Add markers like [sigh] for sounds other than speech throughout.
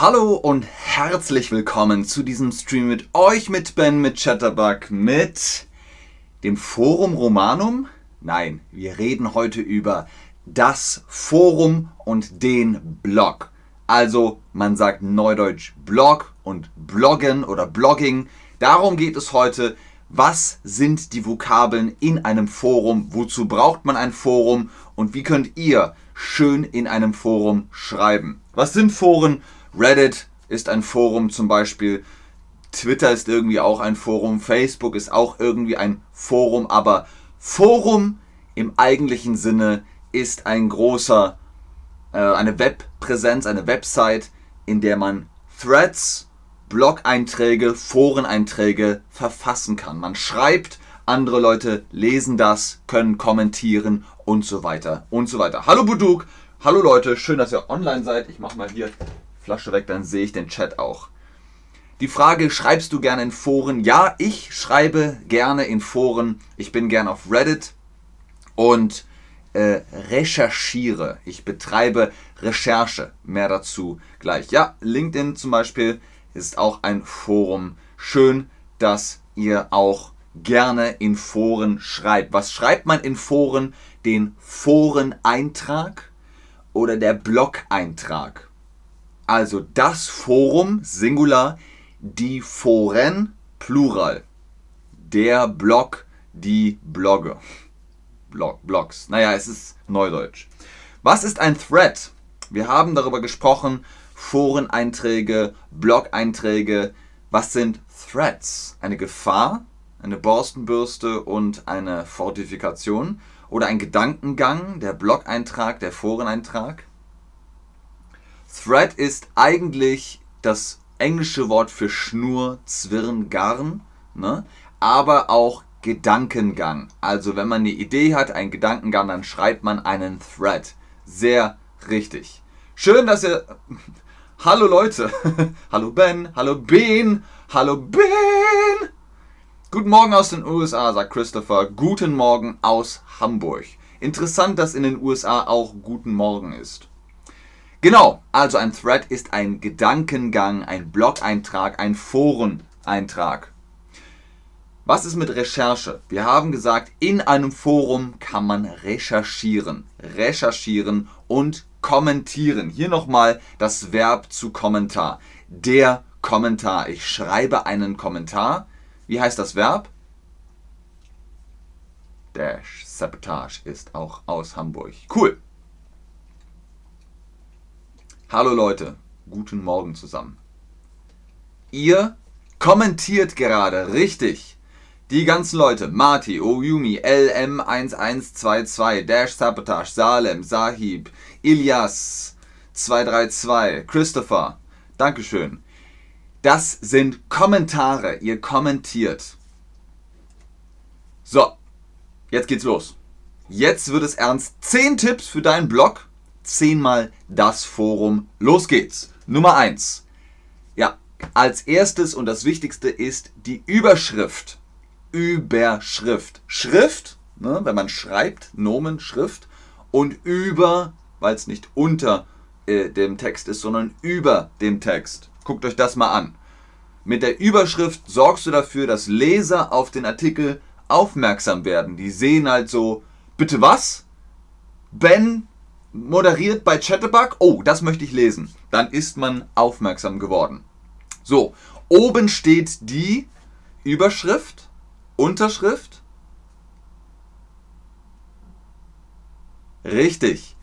Hallo und herzlich willkommen zu diesem Stream mit euch, mit Ben, mit Chatterbug, mit dem Forum Romanum. Nein, wir reden heute über das Forum und den Blog. Also man sagt neudeutsch Blog und Bloggen oder Blogging. Darum geht es heute. Was sind die Vokabeln in einem Forum? Wozu braucht man ein Forum? Und wie könnt ihr schön in einem Forum schreiben? Was sind Foren? Reddit ist ein Forum zum Beispiel. Twitter ist irgendwie auch ein Forum. Facebook ist auch irgendwie ein Forum. Aber Forum im eigentlichen Sinne ist ein großer, äh, eine Webpräsenz, eine Website, in der man Threads, Blog-Einträge, Foreneinträge verfassen kann. Man schreibt, andere Leute lesen das, können kommentieren und so weiter und so weiter. Hallo Buduk, hallo Leute, schön, dass ihr online seid. Ich mache mal hier Flasche weg, dann sehe ich den Chat auch. Die Frage, schreibst du gerne in Foren? Ja, ich schreibe gerne in Foren. Ich bin gerne auf Reddit und äh, recherchiere. Ich betreibe Recherche. Mehr dazu gleich. Ja, LinkedIn zum Beispiel ist auch ein Forum. Schön, dass ihr auch gerne in Foren schreibt. Was schreibt man in Foren? Den Foreneintrag oder der Blog-Eintrag. Also das Forum, Singular, die Foren, Plural. Der Blog, die Blogge. Blog, Blogs. Naja, es ist Neudeutsch. Was ist ein Thread? Wir haben darüber gesprochen, Foreneinträge, Blog-Einträge. Was sind Threads? Eine Gefahr, eine Borstenbürste und eine Fortifikation oder ein Gedankengang, der Blog-Eintrag, der Foreneintrag? Thread ist eigentlich das englische Wort für Schnur, Zwirn, Garn, ne? aber auch Gedankengang. Also wenn man eine Idee hat, einen Gedankengang, dann schreibt man einen Thread. Sehr richtig. Schön, dass ihr [laughs] Hallo Leute. [laughs] hallo Ben. Hallo Ben. Hallo Ben. Guten Morgen aus den USA, sagt Christopher. Guten Morgen aus Hamburg. Interessant, dass in den USA auch Guten Morgen ist. Genau, also ein Thread ist ein Gedankengang, ein Blog-Eintrag, ein Foreneintrag. Was ist mit Recherche? Wir haben gesagt, in einem Forum kann man recherchieren. Recherchieren und kommentieren. Hier nochmal das Verb zu Kommentar. Der Kommentar. Ich schreibe einen Kommentar. Wie heißt das Verb? Dash Sabotage ist auch aus Hamburg. Cool. Hallo Leute, guten Morgen zusammen. Ihr kommentiert gerade, richtig. Die ganzen Leute, Marty, Oyumi, LM1122, Dash Sabotage, Salem, Sahib, Ilias 232, Christopher, Dankeschön. Das sind Kommentare. Ihr kommentiert. So, jetzt geht's los. Jetzt wird es ernst. 10 Tipps für deinen Blog. 10 mal das Forum. Los geht's. Nummer 1. Ja, als erstes und das Wichtigste ist die Überschrift. Überschrift. Schrift, ne, wenn man schreibt, Nomen, Schrift. Und über weil es nicht unter äh, dem Text ist, sondern über dem Text. Guckt euch das mal an. Mit der Überschrift sorgst du dafür, dass Leser auf den Artikel aufmerksam werden. Die sehen halt so, bitte was? Ben moderiert bei Chatterbug? Oh, das möchte ich lesen. Dann ist man aufmerksam geworden. So, oben steht die Überschrift, Unterschrift. Richtig.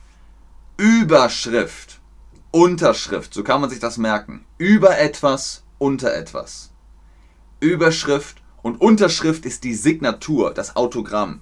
Überschrift, Unterschrift, so kann man sich das merken. Über etwas, unter etwas. Überschrift und Unterschrift ist die Signatur, das Autogramm.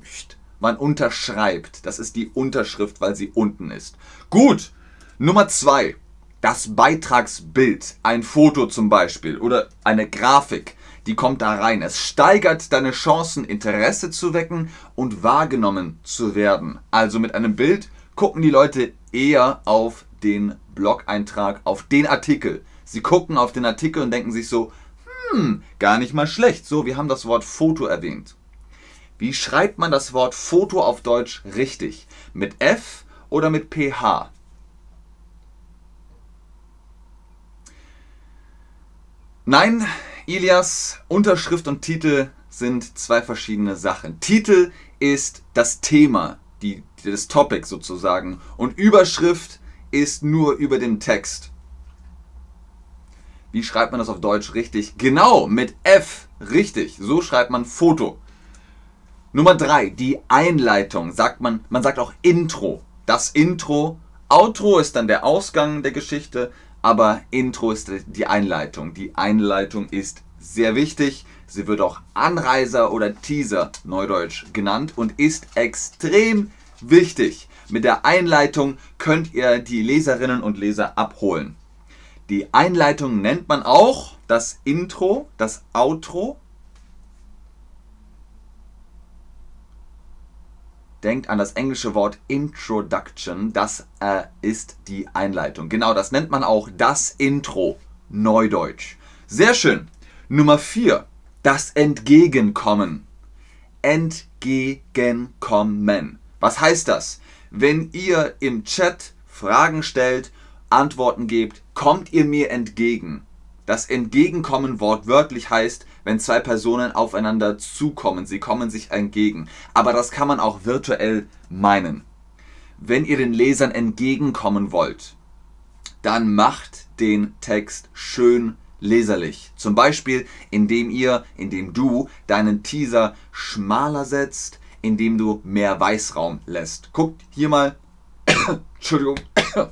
Man unterschreibt. Das ist die Unterschrift, weil sie unten ist. Gut. Nummer zwei. Das Beitragsbild. Ein Foto zum Beispiel oder eine Grafik. Die kommt da rein. Es steigert deine Chancen, Interesse zu wecken und wahrgenommen zu werden. Also mit einem Bild gucken die Leute eher auf den Blog-Eintrag, auf den Artikel. Sie gucken auf den Artikel und denken sich so, hm, gar nicht mal schlecht. So, wir haben das Wort Foto erwähnt. Wie schreibt man das Wort Foto auf Deutsch richtig? Mit F oder mit PH? Nein, Ilias, Unterschrift und Titel sind zwei verschiedene Sachen. Titel ist das Thema, die, das Topic sozusagen. Und Überschrift ist nur über dem Text. Wie schreibt man das auf Deutsch richtig? Genau, mit F. Richtig. So schreibt man Foto. Nummer 3, die Einleitung. Sagt man, man sagt auch Intro. Das Intro. Outro ist dann der Ausgang der Geschichte, aber Intro ist die Einleitung. Die Einleitung ist sehr wichtig. Sie wird auch Anreiser oder Teaser, neudeutsch, genannt und ist extrem wichtig. Mit der Einleitung könnt ihr die Leserinnen und Leser abholen. Die Einleitung nennt man auch das Intro, das Outro. Denkt an das englische Wort Introduction, das äh, ist die Einleitung. Genau, das nennt man auch das Intro, Neudeutsch. Sehr schön. Nummer 4, das Entgegenkommen. Entgegenkommen. Was heißt das? Wenn ihr im Chat Fragen stellt, Antworten gebt, kommt ihr mir entgegen. Das Entgegenkommen wortwörtlich heißt, wenn zwei Personen aufeinander zukommen, sie kommen sich entgegen. Aber das kann man auch virtuell meinen. Wenn ihr den Lesern entgegenkommen wollt, dann macht den Text schön leserlich. Zum Beispiel, indem ihr, indem du deinen Teaser schmaler setzt, indem du mehr Weißraum lässt. Guckt hier mal. [coughs] Entschuldigung. [coughs]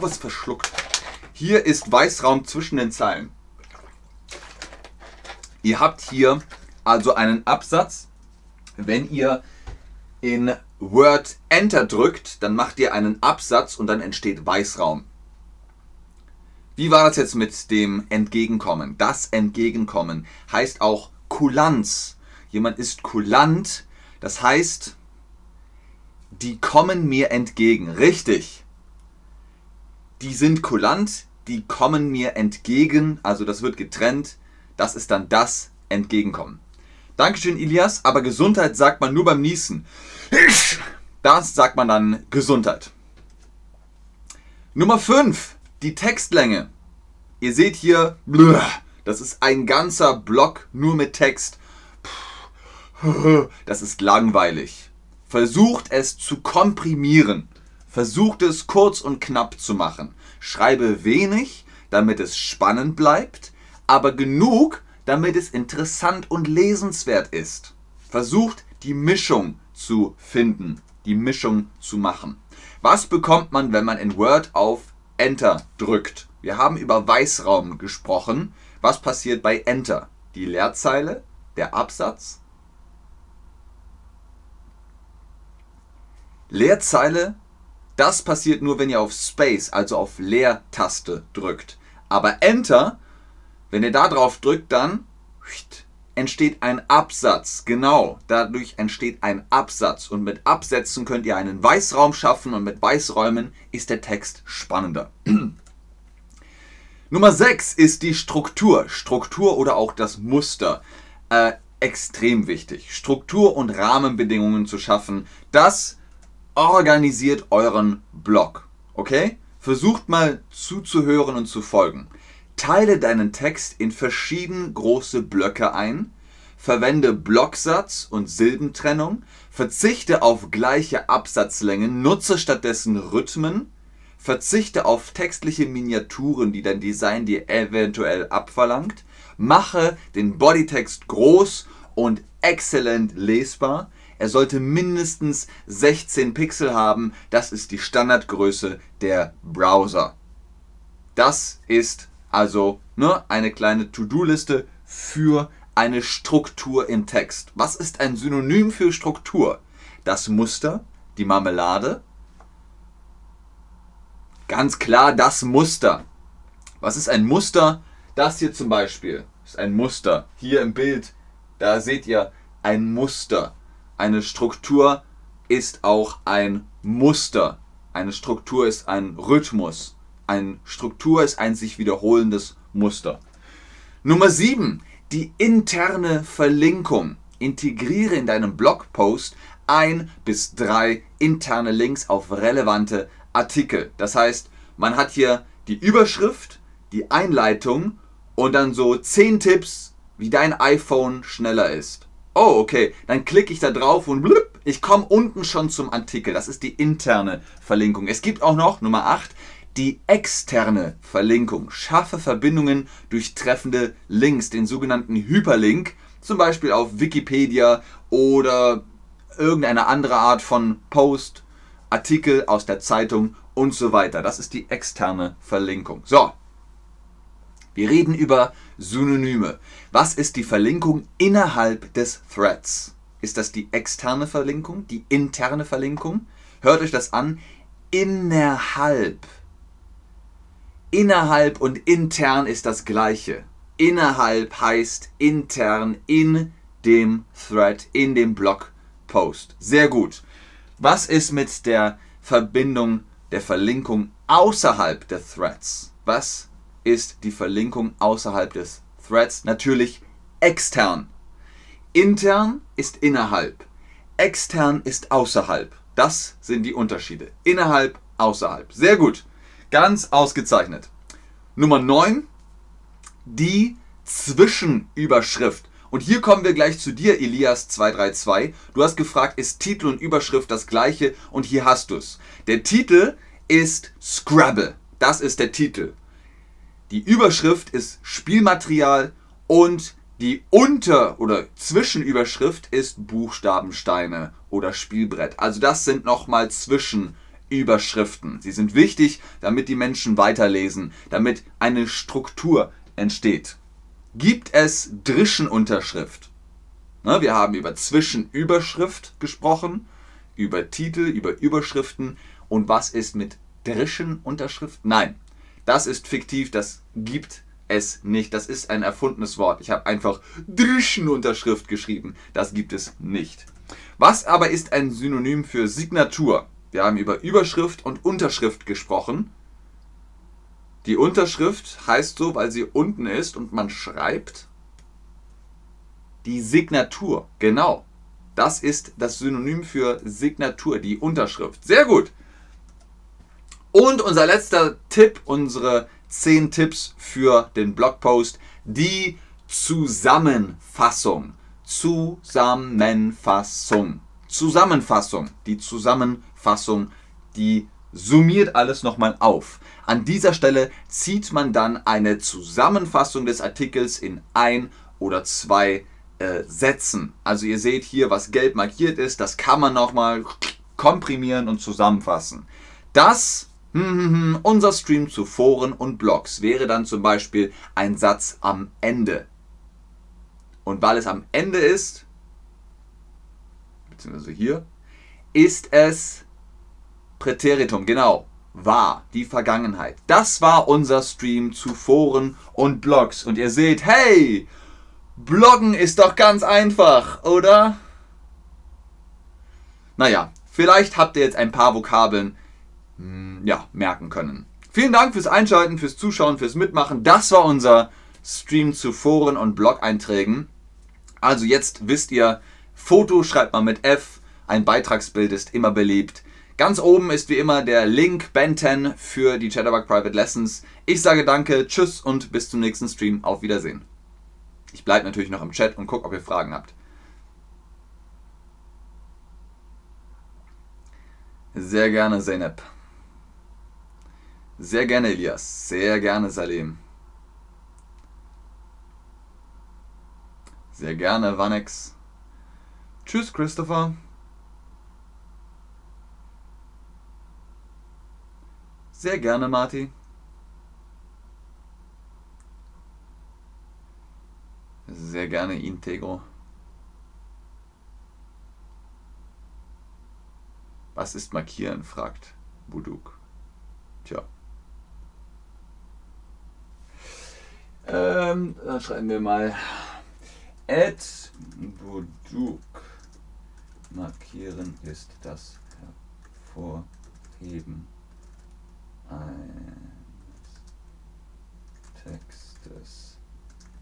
Was verschluckt. Hier ist Weißraum zwischen den Zeilen. Ihr habt hier also einen Absatz. Wenn ihr in Word Enter drückt, dann macht ihr einen Absatz und dann entsteht Weißraum. Wie war das jetzt mit dem Entgegenkommen? Das Entgegenkommen heißt auch Kulanz. Jemand ist kulant, das heißt, die kommen mir entgegen. Richtig. Die sind kulant, die kommen mir entgegen, also das wird getrennt. Das ist dann das Entgegenkommen. Dankeschön, Ilias, aber Gesundheit sagt man nur beim Niesen. Das sagt man dann Gesundheit. Nummer 5 die Textlänge. Ihr seht hier, das ist ein ganzer Block nur mit Text. Das ist langweilig. Versucht es zu komprimieren. Versucht es kurz und knapp zu machen. Schreibe wenig, damit es spannend bleibt, aber genug, damit es interessant und lesenswert ist. Versucht die Mischung zu finden, die Mischung zu machen. Was bekommt man, wenn man in Word auf Enter drückt. Wir haben über Weißraum gesprochen. Was passiert bei Enter? Die Leerzeile, der Absatz. Leerzeile, das passiert nur, wenn ihr auf Space, also auf Leertaste drückt. Aber Enter, wenn ihr da drauf drückt, dann entsteht ein Absatz. Genau, dadurch entsteht ein Absatz. Und mit Absätzen könnt ihr einen Weißraum schaffen und mit Weißräumen ist der Text spannender. [clears throat] Nummer 6 ist die Struktur. Struktur oder auch das Muster. Äh, extrem wichtig. Struktur und Rahmenbedingungen zu schaffen, das organisiert euren Blog. Okay? Versucht mal zuzuhören und zu folgen. Teile deinen Text in verschieden große Blöcke ein, verwende Blocksatz und Silbentrennung, verzichte auf gleiche Absatzlängen, nutze stattdessen Rhythmen, verzichte auf textliche Miniaturen, die dein Design dir eventuell abverlangt, mache den Bodytext groß und exzellent lesbar. Er sollte mindestens 16 Pixel haben, das ist die Standardgröße der Browser. Das ist also ne, eine kleine To-Do-Liste für eine Struktur im Text. Was ist ein Synonym für Struktur? Das Muster, die Marmelade. Ganz klar das Muster. Was ist ein Muster? Das hier zum Beispiel ist ein Muster. Hier im Bild, da seht ihr ein Muster. Eine Struktur ist auch ein Muster. Eine Struktur ist ein Rhythmus. Eine Struktur ist ein sich wiederholendes Muster. Nummer 7. Die interne Verlinkung. Integriere in deinem Blogpost ein bis drei interne Links auf relevante Artikel. Das heißt, man hat hier die Überschrift, die Einleitung und dann so 10 Tipps, wie dein iPhone schneller ist. Oh, okay. Dann klicke ich da drauf und blub, ich komme unten schon zum Artikel. Das ist die interne Verlinkung. Es gibt auch noch, Nummer 8, die externe Verlinkung. Schaffe Verbindungen durch treffende Links, den sogenannten Hyperlink, zum Beispiel auf Wikipedia oder irgendeine andere Art von Post, Artikel aus der Zeitung und so weiter. Das ist die externe Verlinkung. So, wir reden über Synonyme. Was ist die Verlinkung innerhalb des Threads? Ist das die externe Verlinkung, die interne Verlinkung? Hört euch das an. Innerhalb. Innerhalb und intern ist das gleiche. Innerhalb heißt intern in dem Thread, in dem Blogpost. Sehr gut. Was ist mit der Verbindung der Verlinkung außerhalb der Threads? Was ist die Verlinkung außerhalb des Threads? Natürlich extern. Intern ist innerhalb. Extern ist außerhalb. Das sind die Unterschiede. Innerhalb, außerhalb. Sehr gut. Ganz ausgezeichnet. Nummer 9. Die Zwischenüberschrift. Und hier kommen wir gleich zu dir, Elias232. Du hast gefragt, ist Titel und Überschrift das gleiche? Und hier hast du es. Der Titel ist Scrabble. Das ist der Titel. Die Überschrift ist Spielmaterial und die Unter- oder Zwischenüberschrift ist Buchstabensteine oder Spielbrett. Also das sind nochmal Zwischenüberschriften. Sie sind wichtig, damit die Menschen weiterlesen, damit eine Struktur entsteht. Gibt es Drischenunterschrift? Ne, wir haben über Zwischenüberschrift gesprochen, über Titel, über Überschriften. Und was ist mit Drischenunterschrift? Nein, das ist fiktiv, das gibt es nicht. Das ist ein erfundenes Wort. Ich habe einfach Drischenunterschrift geschrieben. Das gibt es nicht. Was aber ist ein Synonym für Signatur? Wir haben über Überschrift und Unterschrift gesprochen. Die Unterschrift heißt so, weil sie unten ist und man schreibt. Die Signatur, genau. Das ist das Synonym für Signatur, die Unterschrift. Sehr gut. Und unser letzter Tipp, unsere 10 Tipps für den Blogpost, die Zusammenfassung. Zusammenfassung. Zusammenfassung. Die Zusammenfassung, die summiert alles nochmal auf. An dieser Stelle zieht man dann eine Zusammenfassung des Artikels in ein oder zwei äh, Sätzen. Also ihr seht hier, was gelb markiert ist, das kann man nochmal komprimieren und zusammenfassen. Das hm, hm, hm, unser Stream zu Foren und Blogs wäre dann zum Beispiel ein Satz am Ende. Und weil es am Ende ist, beziehungsweise hier, ist es Präteritum, genau, war, die Vergangenheit. Das war unser Stream zu Foren und Blogs. Und ihr seht, hey, Bloggen ist doch ganz einfach, oder? Naja, vielleicht habt ihr jetzt ein paar Vokabeln hm, ja, merken können. Vielen Dank fürs Einschalten, fürs Zuschauen, fürs Mitmachen. Das war unser Stream zu Foren und Blog-Einträgen. Also jetzt wisst ihr, Foto schreibt man mit F, ein Beitragsbild ist immer beliebt. Ganz oben ist wie immer der Link Ben 10 für die Chatterbug Private Lessons. Ich sage danke, tschüss und bis zum nächsten Stream. Auf Wiedersehen. Ich bleibe natürlich noch im Chat und gucke, ob ihr Fragen habt. Sehr gerne, Zeynep. Sehr gerne, Elias. Sehr gerne, Salim. Sehr gerne, Vanex. Tschüss, Christopher. Sehr gerne, Marty. Sehr gerne, Integro. Was ist markieren? fragt Buduk. Tja. Ähm, dann schreiben wir mal Ed Buduk. Markieren ist das Hervorheben eines Textes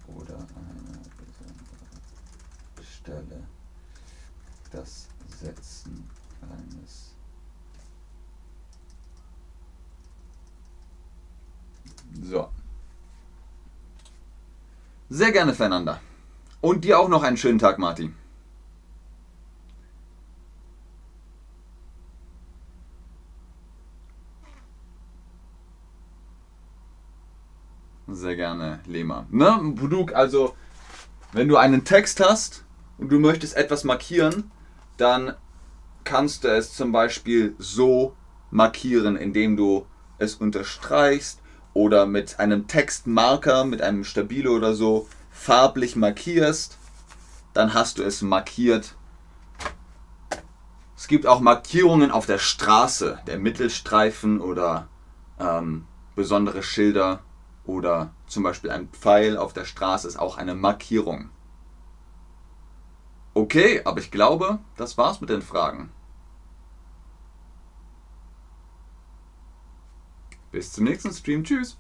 oder einer besonderen Stelle. Das Setzen eines So. Sehr gerne, Fernanda. Und dir auch noch einen schönen Tag, Martin. Sehr gerne, Lema. Ne, Buduk, also, wenn du einen Text hast und du möchtest etwas markieren, dann kannst du es zum Beispiel so markieren, indem du es unterstreichst oder mit einem Textmarker, mit einem Stabilo oder so farblich markierst, dann hast du es markiert. Es gibt auch Markierungen auf der Straße, der Mittelstreifen oder ähm, besondere Schilder oder zum Beispiel ein Pfeil auf der Straße ist auch eine Markierung. Okay, aber ich glaube, das war's mit den Fragen. Bis zum nächsten Stream. Tschüss.